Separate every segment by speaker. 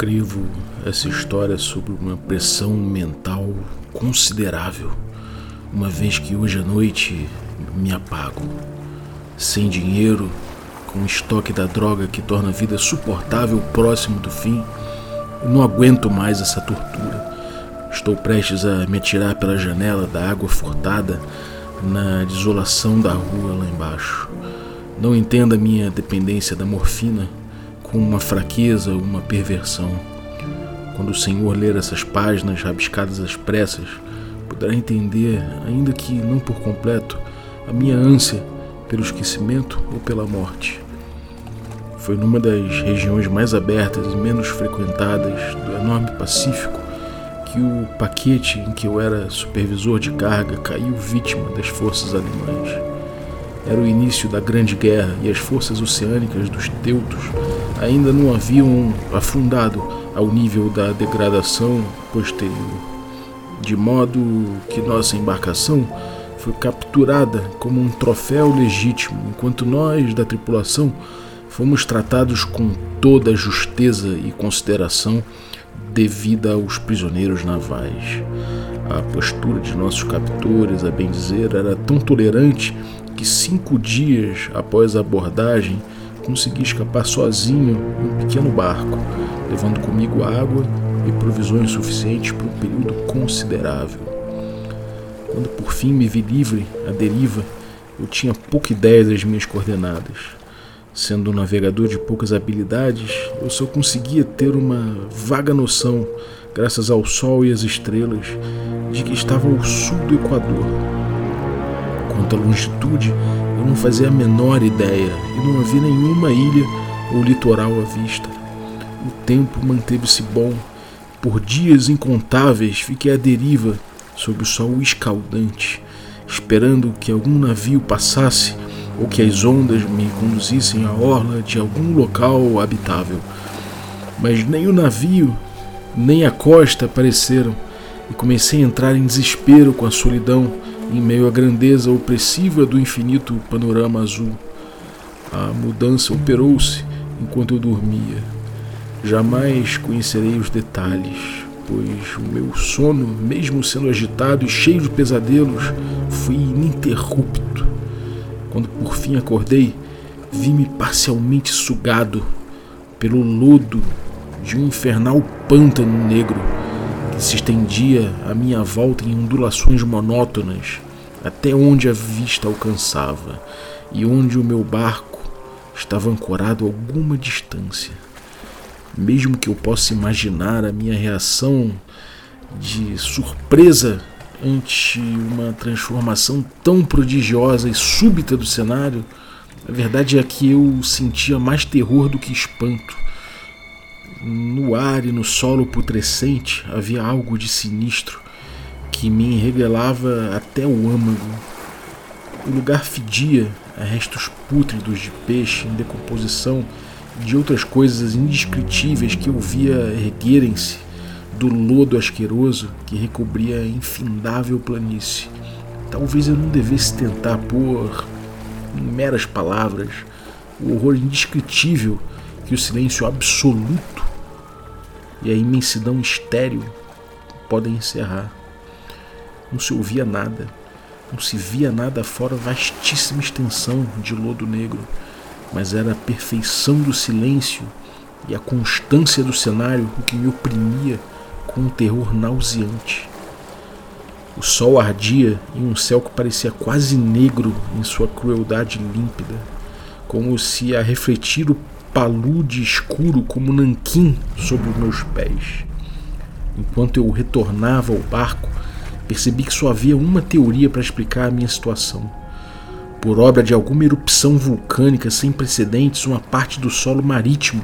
Speaker 1: escrevo essa história sob uma pressão mental considerável, uma vez que hoje à noite me apago, sem dinheiro, com o estoque da droga que torna a vida suportável próximo do fim. Eu não aguento mais essa tortura. Estou prestes a me atirar pela janela da água furtada na desolação da rua lá embaixo. Não entenda minha dependência da morfina com uma fraqueza uma perversão. Quando o Senhor ler essas páginas rabiscadas às pressas, poderá entender, ainda que não por completo, a minha ânsia pelo esquecimento ou pela morte. Foi numa das regiões mais abertas e menos frequentadas do enorme Pacífico que o paquete em que eu era supervisor de carga caiu vítima das forças alemãs. Era o início da Grande Guerra e as forças oceânicas dos teutos ainda não haviam afundado ao nível da degradação posterior, de modo que nossa embarcação foi capturada como um troféu legítimo, enquanto nós da tripulação fomos tratados com toda a justeza e consideração devida aos prisioneiros navais. A postura de nossos captores, a bem dizer, era tão tolerante que cinco dias após a abordagem consegui escapar sozinho em um pequeno barco, levando comigo água e provisões suficientes por um período considerável. Quando por fim me vi livre, à deriva, eu tinha pouca ideia das minhas coordenadas. Sendo um navegador de poucas habilidades, eu só conseguia ter uma vaga noção, graças ao sol e às estrelas, de que estava ao sul do Equador Quanto à longitude, eu não fazia a menor ideia e não havia nenhuma ilha ou litoral à vista. O tempo manteve-se bom. Por dias incontáveis fiquei à deriva sob o sol escaldante, esperando que algum navio passasse ou que as ondas me conduzissem à orla de algum local habitável. Mas nem o navio, nem a costa apareceram, e comecei a entrar em desespero com a solidão em meio à grandeza opressiva do infinito panorama azul. A mudança operou-se enquanto eu dormia. Jamais conhecerei os detalhes, pois o meu sono, mesmo sendo agitado e cheio de pesadelos, foi ininterrupto. Quando por fim acordei, vi-me parcialmente sugado pelo lodo de um infernal pântano negro se estendia à minha volta em ondulações monótonas, até onde a vista alcançava e onde o meu barco estava ancorado a alguma distância. Mesmo que eu possa imaginar a minha reação de surpresa ante uma transformação tão prodigiosa e súbita do cenário, a verdade é que eu sentia mais terror do que espanto no ar e no solo putrescente havia algo de sinistro que me revelava até o âmago. O lugar fedia a restos pútridos de peixe em decomposição e de outras coisas indescritíveis que eu via erguerem-se do lodo asqueroso que recobria a infindável planície. Talvez eu não devesse tentar pôr em meras palavras o horror indescritível que o silêncio absoluto e a imensidão estéril podem encerrar. Não se ouvia nada, não se via nada fora vastíssima extensão de lodo negro, mas era a perfeição do silêncio e a constância do cenário o que me oprimia com um terror nauseante. O sol ardia em um céu que parecia quase negro em sua crueldade límpida, como se a refletir o palude escuro como nanquim sobre os meus pés. Enquanto eu retornava ao barco, percebi que só havia uma teoria para explicar a minha situação. Por obra de alguma erupção vulcânica sem precedentes, uma parte do solo marítimo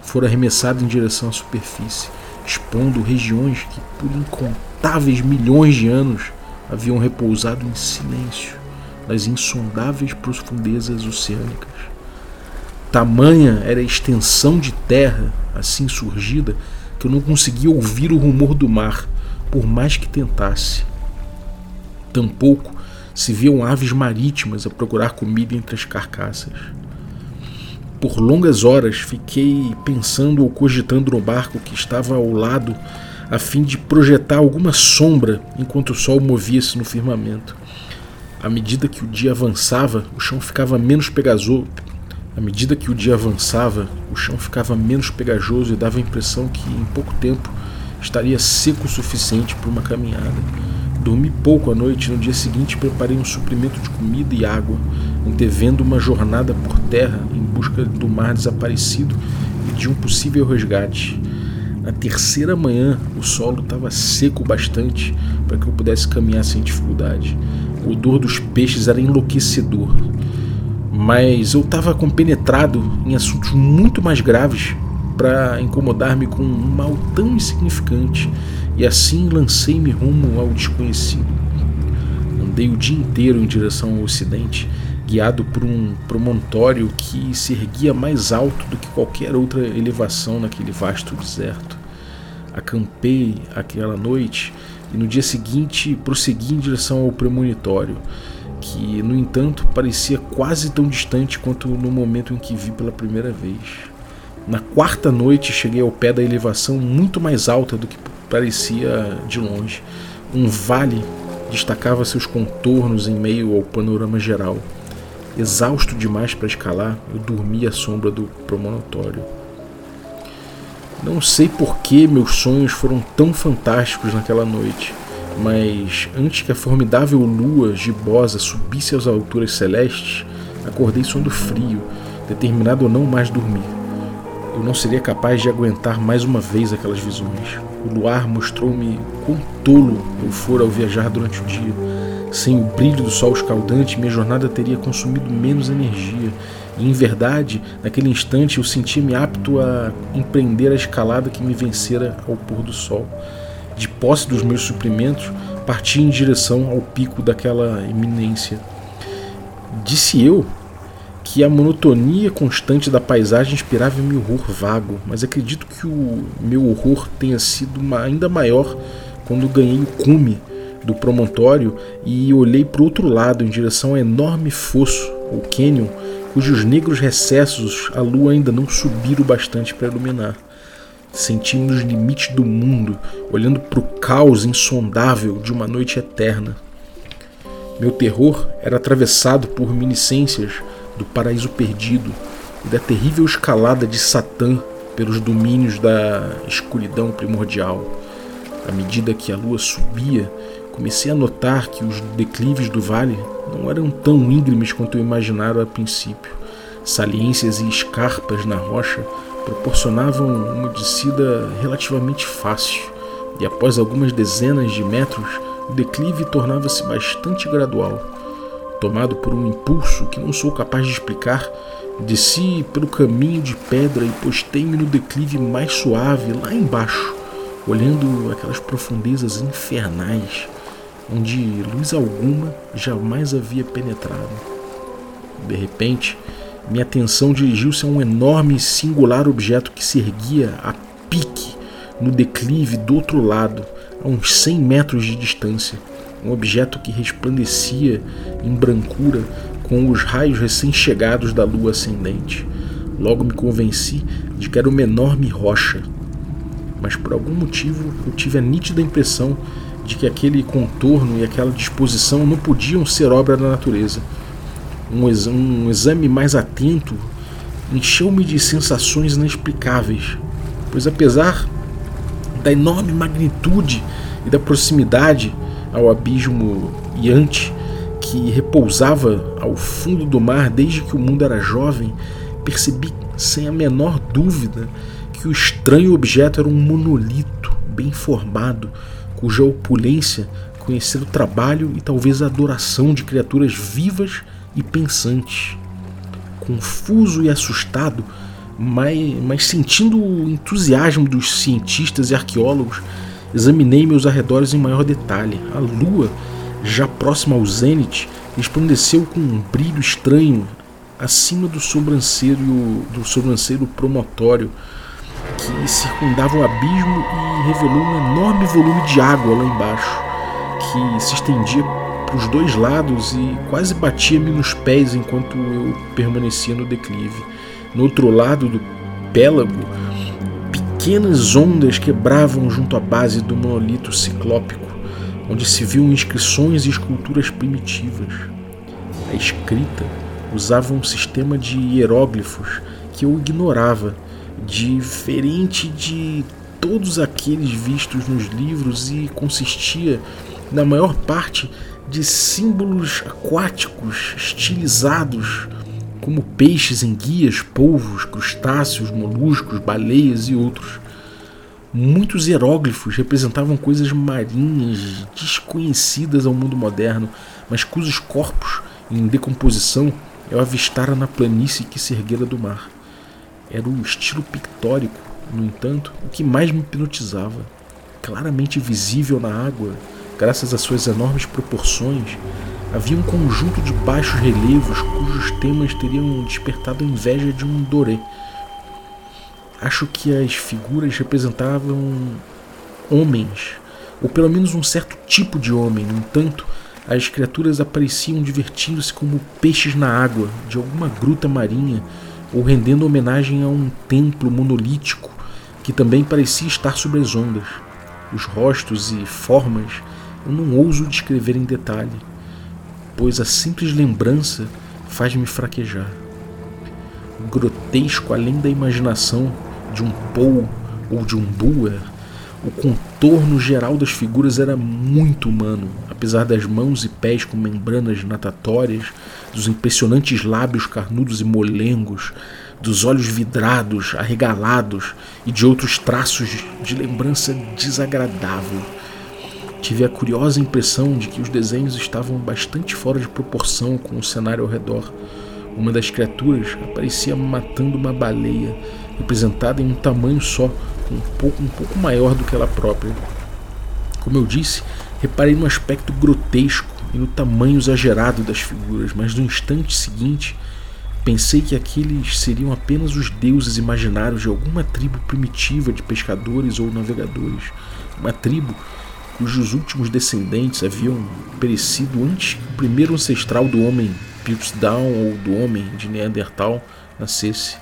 Speaker 1: fora arremessada em direção à superfície, expondo regiões que, por incontáveis milhões de anos, haviam repousado em silêncio nas insondáveis profundezas oceânicas. Tamanha era a extensão de terra assim surgida que eu não conseguia ouvir o rumor do mar, por mais que tentasse. Tampouco se viam aves marítimas a procurar comida entre as carcaças. por longas horas fiquei pensando ou cogitando no barco que estava ao lado, a fim de projetar alguma sombra enquanto o sol movia-se no firmamento. À medida que o dia avançava, o chão ficava menos pegajoso. À medida que o dia avançava, o chão ficava menos pegajoso e dava a impressão que em pouco tempo estaria seco o suficiente para uma caminhada. Dormi pouco à noite e no dia seguinte preparei um suprimento de comida e água, antevendo uma jornada por terra em busca do mar desaparecido e de um possível resgate. Na terceira manhã, o solo estava seco bastante para que eu pudesse caminhar sem dificuldade. O odor dos peixes era enlouquecedor, mas eu estava compenetrado em assuntos muito mais graves para incomodar-me com um mal tão insignificante e assim lancei-me rumo ao desconhecido. Andei o dia inteiro em direção ao ocidente, guiado por um promontório que se erguia mais alto do que qualquer outra elevação naquele vasto deserto. Acampei aquela noite e no dia seguinte prossegui em direção ao premonitório, que, no entanto, parecia quase tão distante quanto no momento em que vi pela primeira vez. Na quarta noite cheguei ao pé da elevação muito mais alta do que parecia de longe. Um vale destacava seus contornos em meio ao panorama geral. Exausto demais para escalar, eu dormi à sombra do promontório. Não sei por que meus sonhos foram tão fantásticos naquela noite, mas antes que a formidável lua gibosa subisse às alturas celestes, acordei sondo frio, determinado a não mais dormir. Eu não seria capaz de aguentar mais uma vez aquelas visões. O luar mostrou-me quão tolo eu fora ao viajar durante o dia. Sem o brilho do sol escaldante, minha jornada teria consumido menos energia. E, em verdade, naquele instante eu sentia-me apto a empreender a escalada que me vencera ao pôr do sol. Posse dos meus suprimentos, parti em direção ao pico daquela eminência. Disse eu que a monotonia constante da paisagem inspirava meu horror vago, mas acredito que o meu horror tenha sido ainda maior quando ganhei o cume do promontório e olhei para o outro lado em direção ao enorme fosso, o cânion, cujos negros recessos a lua ainda não subiram bastante para iluminar. Senti-me nos limites do mundo, olhando para o caos insondável de uma noite eterna. Meu terror era atravessado por miniscências do paraíso perdido e da terrível escalada de Satã pelos domínios da escuridão primordial. À medida que a lua subia, comecei a notar que os declives do vale não eram tão íngremes quanto eu imaginara a princípio. Saliências e escarpas na rocha proporcionavam uma descida relativamente fácil, e após algumas dezenas de metros, o declive tornava-se bastante gradual. Tomado por um impulso que não sou capaz de explicar, desci pelo caminho de pedra e postei-me no declive mais suave, lá embaixo, olhando aquelas profundezas infernais, onde luz alguma jamais havia penetrado. De repente, minha atenção dirigiu-se a um enorme e singular objeto que se erguia a pique no declive do outro lado, a uns 100 metros de distância um objeto que resplandecia em brancura com os raios recém-chegados da lua ascendente. Logo me convenci de que era uma enorme rocha, mas por algum motivo eu tive a nítida impressão de que aquele contorno e aquela disposição não podiam ser obra da natureza. Um, um exame mais atento encheu-me de sensações inexplicáveis, pois apesar da enorme magnitude e da proximidade ao abismo iante que repousava ao fundo do mar desde que o mundo era jovem, percebi sem a menor dúvida que o estranho objeto era um monolito bem formado, cuja opulência conhecia o trabalho e talvez a adoração de criaturas vivas e pensantes. Confuso e assustado, mas, mas sentindo o entusiasmo dos cientistas e arqueólogos, Examinei meus arredores em maior detalhe. A lua, já próxima ao zênite, resplandeceu com um brilho estranho acima do sobrancelho, do sobrancelho promontório que circundava o abismo e revelou um enorme volume de água lá embaixo, que se estendia para os dois lados e quase batia-me nos pés enquanto eu permanecia no declive. No outro lado do pélago, pequenas ondas quebravam junto à base do monolito ciclópico, onde se viam inscrições e esculturas primitivas. A escrita usava um sistema de hieróglifos que eu ignorava, diferente de todos aqueles vistos nos livros e consistia, na maior parte, de símbolos aquáticos estilizados, como peixes em guias, polvos, crustáceos, moluscos, baleias e outros. Muitos hieróglifos representavam coisas marinhas desconhecidas ao mundo moderno, mas cujos corpos, em decomposição, eu avistara na planície que se erguera do mar. Era o estilo pictórico no entanto, o que mais me hipnotizava, claramente visível na água, graças às suas enormes proporções, havia um conjunto de baixos relevos cujos temas teriam despertado a inveja de um doré. Acho que as figuras representavam homens, ou pelo menos um certo tipo de homem. No entanto, as criaturas apareciam divertindo-se como peixes na água de alguma gruta marinha ou rendendo homenagem a um templo monolítico que também parecia estar sobre as ondas. Os rostos e formas eu não ouso descrever em detalhe, pois a simples lembrança faz-me fraquejar. Grotesco além da imaginação de um Poe ou de um Buer, o contorno geral das figuras era muito humano, apesar das mãos e pés com membranas natatórias, dos impressionantes lábios carnudos e molengos, dos olhos vidrados, arregalados e de outros traços de lembrança desagradável. Tive a curiosa impressão de que os desenhos estavam bastante fora de proporção com o cenário ao redor. Uma das criaturas aparecia matando uma baleia, representada em um tamanho só, um pouco, um pouco maior do que ela própria. Como eu disse, reparei no aspecto grotesco e no tamanho exagerado das figuras, mas no instante seguinte Pensei que aqueles seriam apenas os deuses imaginários de alguma tribo primitiva de pescadores ou navegadores, uma tribo cujos últimos descendentes haviam perecido antes que o primeiro ancestral do homem Piltdown ou do homem de Neandertal nascesse.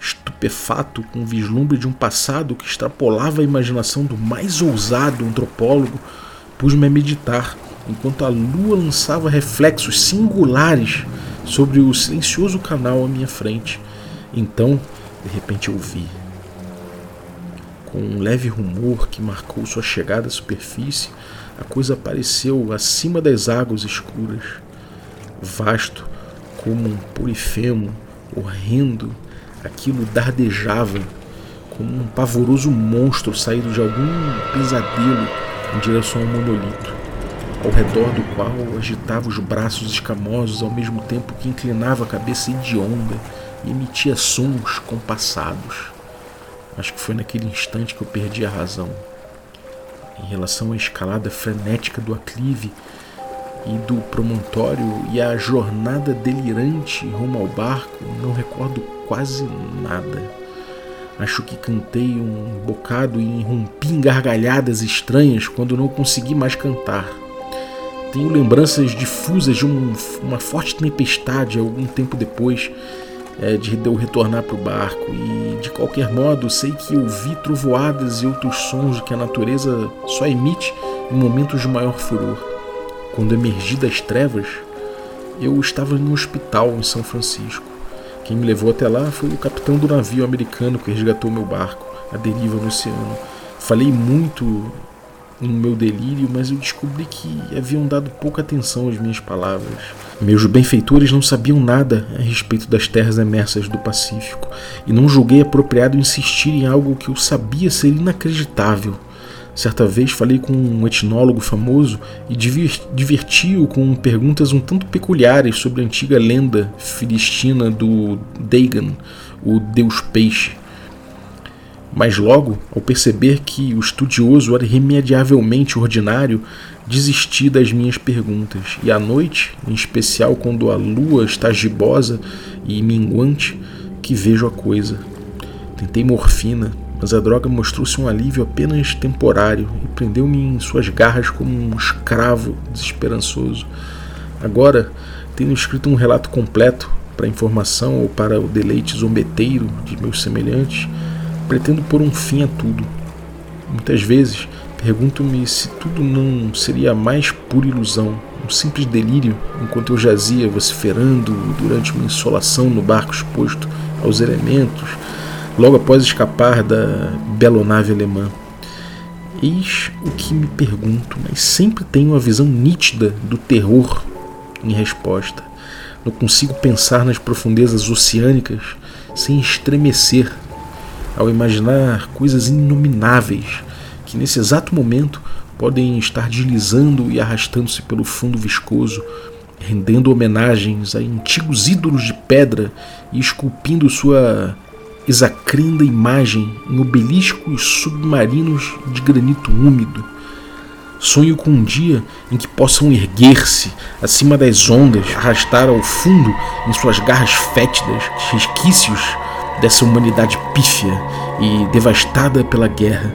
Speaker 1: Estupefato com o vislumbre de um passado que extrapolava a imaginação do mais ousado antropólogo, pus-me a meditar, enquanto a lua lançava reflexos singulares sobre o silencioso canal à minha frente. Então, de repente, eu vi. Com um leve rumor que marcou sua chegada à superfície, a coisa apareceu acima das águas escuras. Vasto como um polifemo, horrendo, aquilo dardejava como um pavoroso monstro saído de algum pesadelo em direção ao monolito ao redor do qual agitava os braços escamosos ao mesmo tempo que inclinava a cabeça hedionda e emitia sons compassados. Acho que foi naquele instante que eu perdi a razão. Em relação à escalada frenética do aclive e do promontório e à jornada delirante rumo ao barco, não recordo quase nada. Acho que cantei um bocado e rompi em gargalhadas estranhas quando não consegui mais cantar. Tenho lembranças difusas de um, uma forte tempestade algum tempo depois é, de eu retornar para o barco, e de qualquer modo sei que ouvi trovoadas e outros sons que a natureza só emite em momentos de maior furor. Quando emergi das trevas, eu estava no hospital em São Francisco. Quem me levou até lá foi o capitão do navio americano que resgatou meu barco, a deriva no oceano. Falei muito no meu delírio, mas eu descobri que haviam dado pouca atenção às minhas palavras. Meus benfeitores não sabiam nada a respeito das terras emersas do Pacífico, e não julguei apropriado insistir em algo que eu sabia ser inacreditável. Certa vez falei com um etnólogo famoso e diverti-o com perguntas um tanto peculiares sobre a antiga lenda filistina do Dagon, o deus peixe. Mas logo, ao perceber que o estudioso era irremediavelmente ordinário, desisti das minhas perguntas, e à noite, em especial quando a lua está gibosa e minguante, que vejo a coisa. Tentei morfina, mas a droga mostrou-se um alívio apenas temporário e prendeu-me em suas garras como um escravo desesperançoso. Agora, tenho escrito um relato completo para informação ou para o deleite zombeteiro de meus semelhantes, pretendo pôr um fim a tudo. Muitas vezes pergunto-me se tudo não seria mais pura ilusão, um simples delírio, enquanto eu jazia vociferando durante uma insolação no barco exposto aos elementos, logo após escapar da belonave alemã. Eis o que me pergunto, mas sempre tenho a visão nítida do terror em resposta. Não consigo pensar nas profundezas oceânicas sem estremecer ao imaginar coisas inomináveis que nesse exato momento podem estar deslizando e arrastando-se pelo fundo viscoso, rendendo homenagens a antigos ídolos de pedra e esculpindo sua exacrinda imagem em obeliscos submarinos de granito úmido. Sonho com um dia em que possam erguer-se acima das ondas, arrastar ao fundo em suas garras fétidas resquícios dessa humanidade pífia e devastada pela guerra.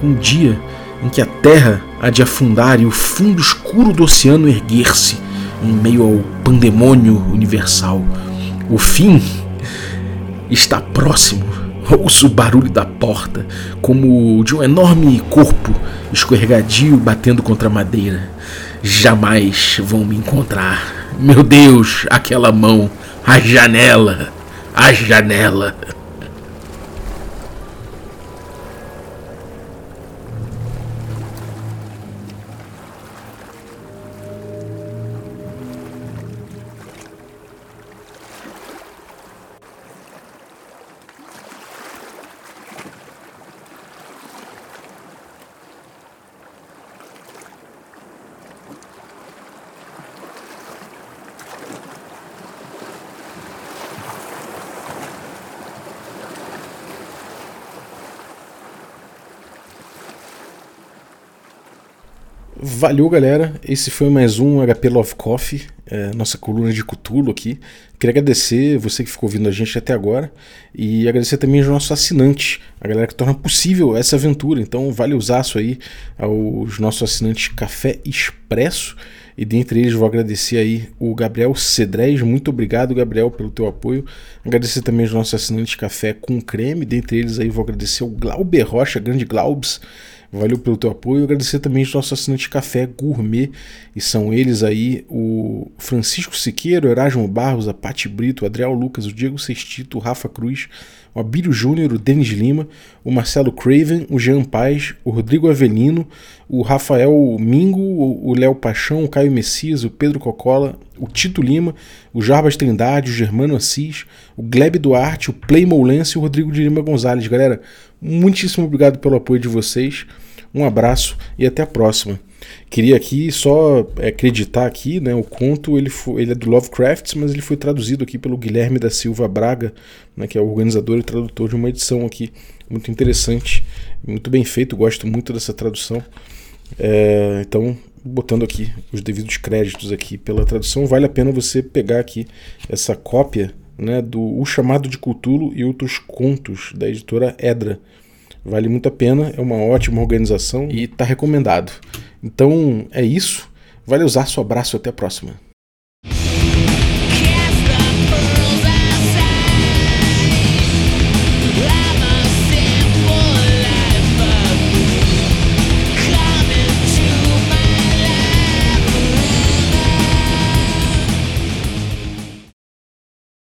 Speaker 1: Com um dia em que a terra há de afundar e o fundo escuro do oceano erguer-se em meio ao pandemônio universal. O fim está próximo. Ouço o barulho da porta, como de um enorme corpo escorregadio batendo contra a madeira. Jamais vão me encontrar. Meu Deus, aquela mão, a janela, a janela. Valeu, galera. Esse foi mais um HP Love Coffee, é, nossa coluna de Cutulo aqui. Queria agradecer você que ficou ouvindo a gente até agora e agradecer também aos nossos assinantes, a galera que torna possível essa aventura. Então, vale usar isso aí aos nossos assinantes Café Expresso. E dentre eles vou agradecer aí o Gabriel Cedrez. Muito obrigado, Gabriel, pelo teu apoio. Agradecer também aos nossos assinantes Café com Creme. Dentre eles aí vou agradecer o Glauber Rocha, grande Glaubs. Valeu pelo teu apoio. Agradecer também os nossos assinantes Café Gourmet. E são eles aí o Francisco Siqueiro, Erasmo Barros, a Pati Brito, o Adriel Lucas, o Diego Sextito, o Rafa Cruz, o Abílio Júnior, o Denis Lima, o Marcelo Craven, o Jean Paz, o Rodrigo Avelino, o Rafael Mingo, o Léo Paixão, o Caio Messias, o Pedro Cocola, o Tito Lima, o Jarbas Trindade, o Germano Assis, o Gleb Duarte, o Play Moulense e o Rodrigo de Lima Gonzalez. Galera, muitíssimo obrigado pelo apoio de vocês. Um abraço e até a próxima. Queria aqui só é, acreditar aqui, né, o conto ele, foi, ele é do Lovecraft, mas ele foi traduzido aqui pelo Guilherme da Silva Braga, né, que é o organizador e tradutor de uma edição aqui muito interessante, muito bem feito, gosto muito dessa tradução. É, então, botando aqui os devidos créditos aqui pela tradução, vale a pena você pegar aqui essa cópia né, do O Chamado de Cutulo e Outros Contos da editora Edra. Vale muito a pena, é uma ótima organização e está recomendado. Então é isso. Vale usar, seu abraço até a próxima.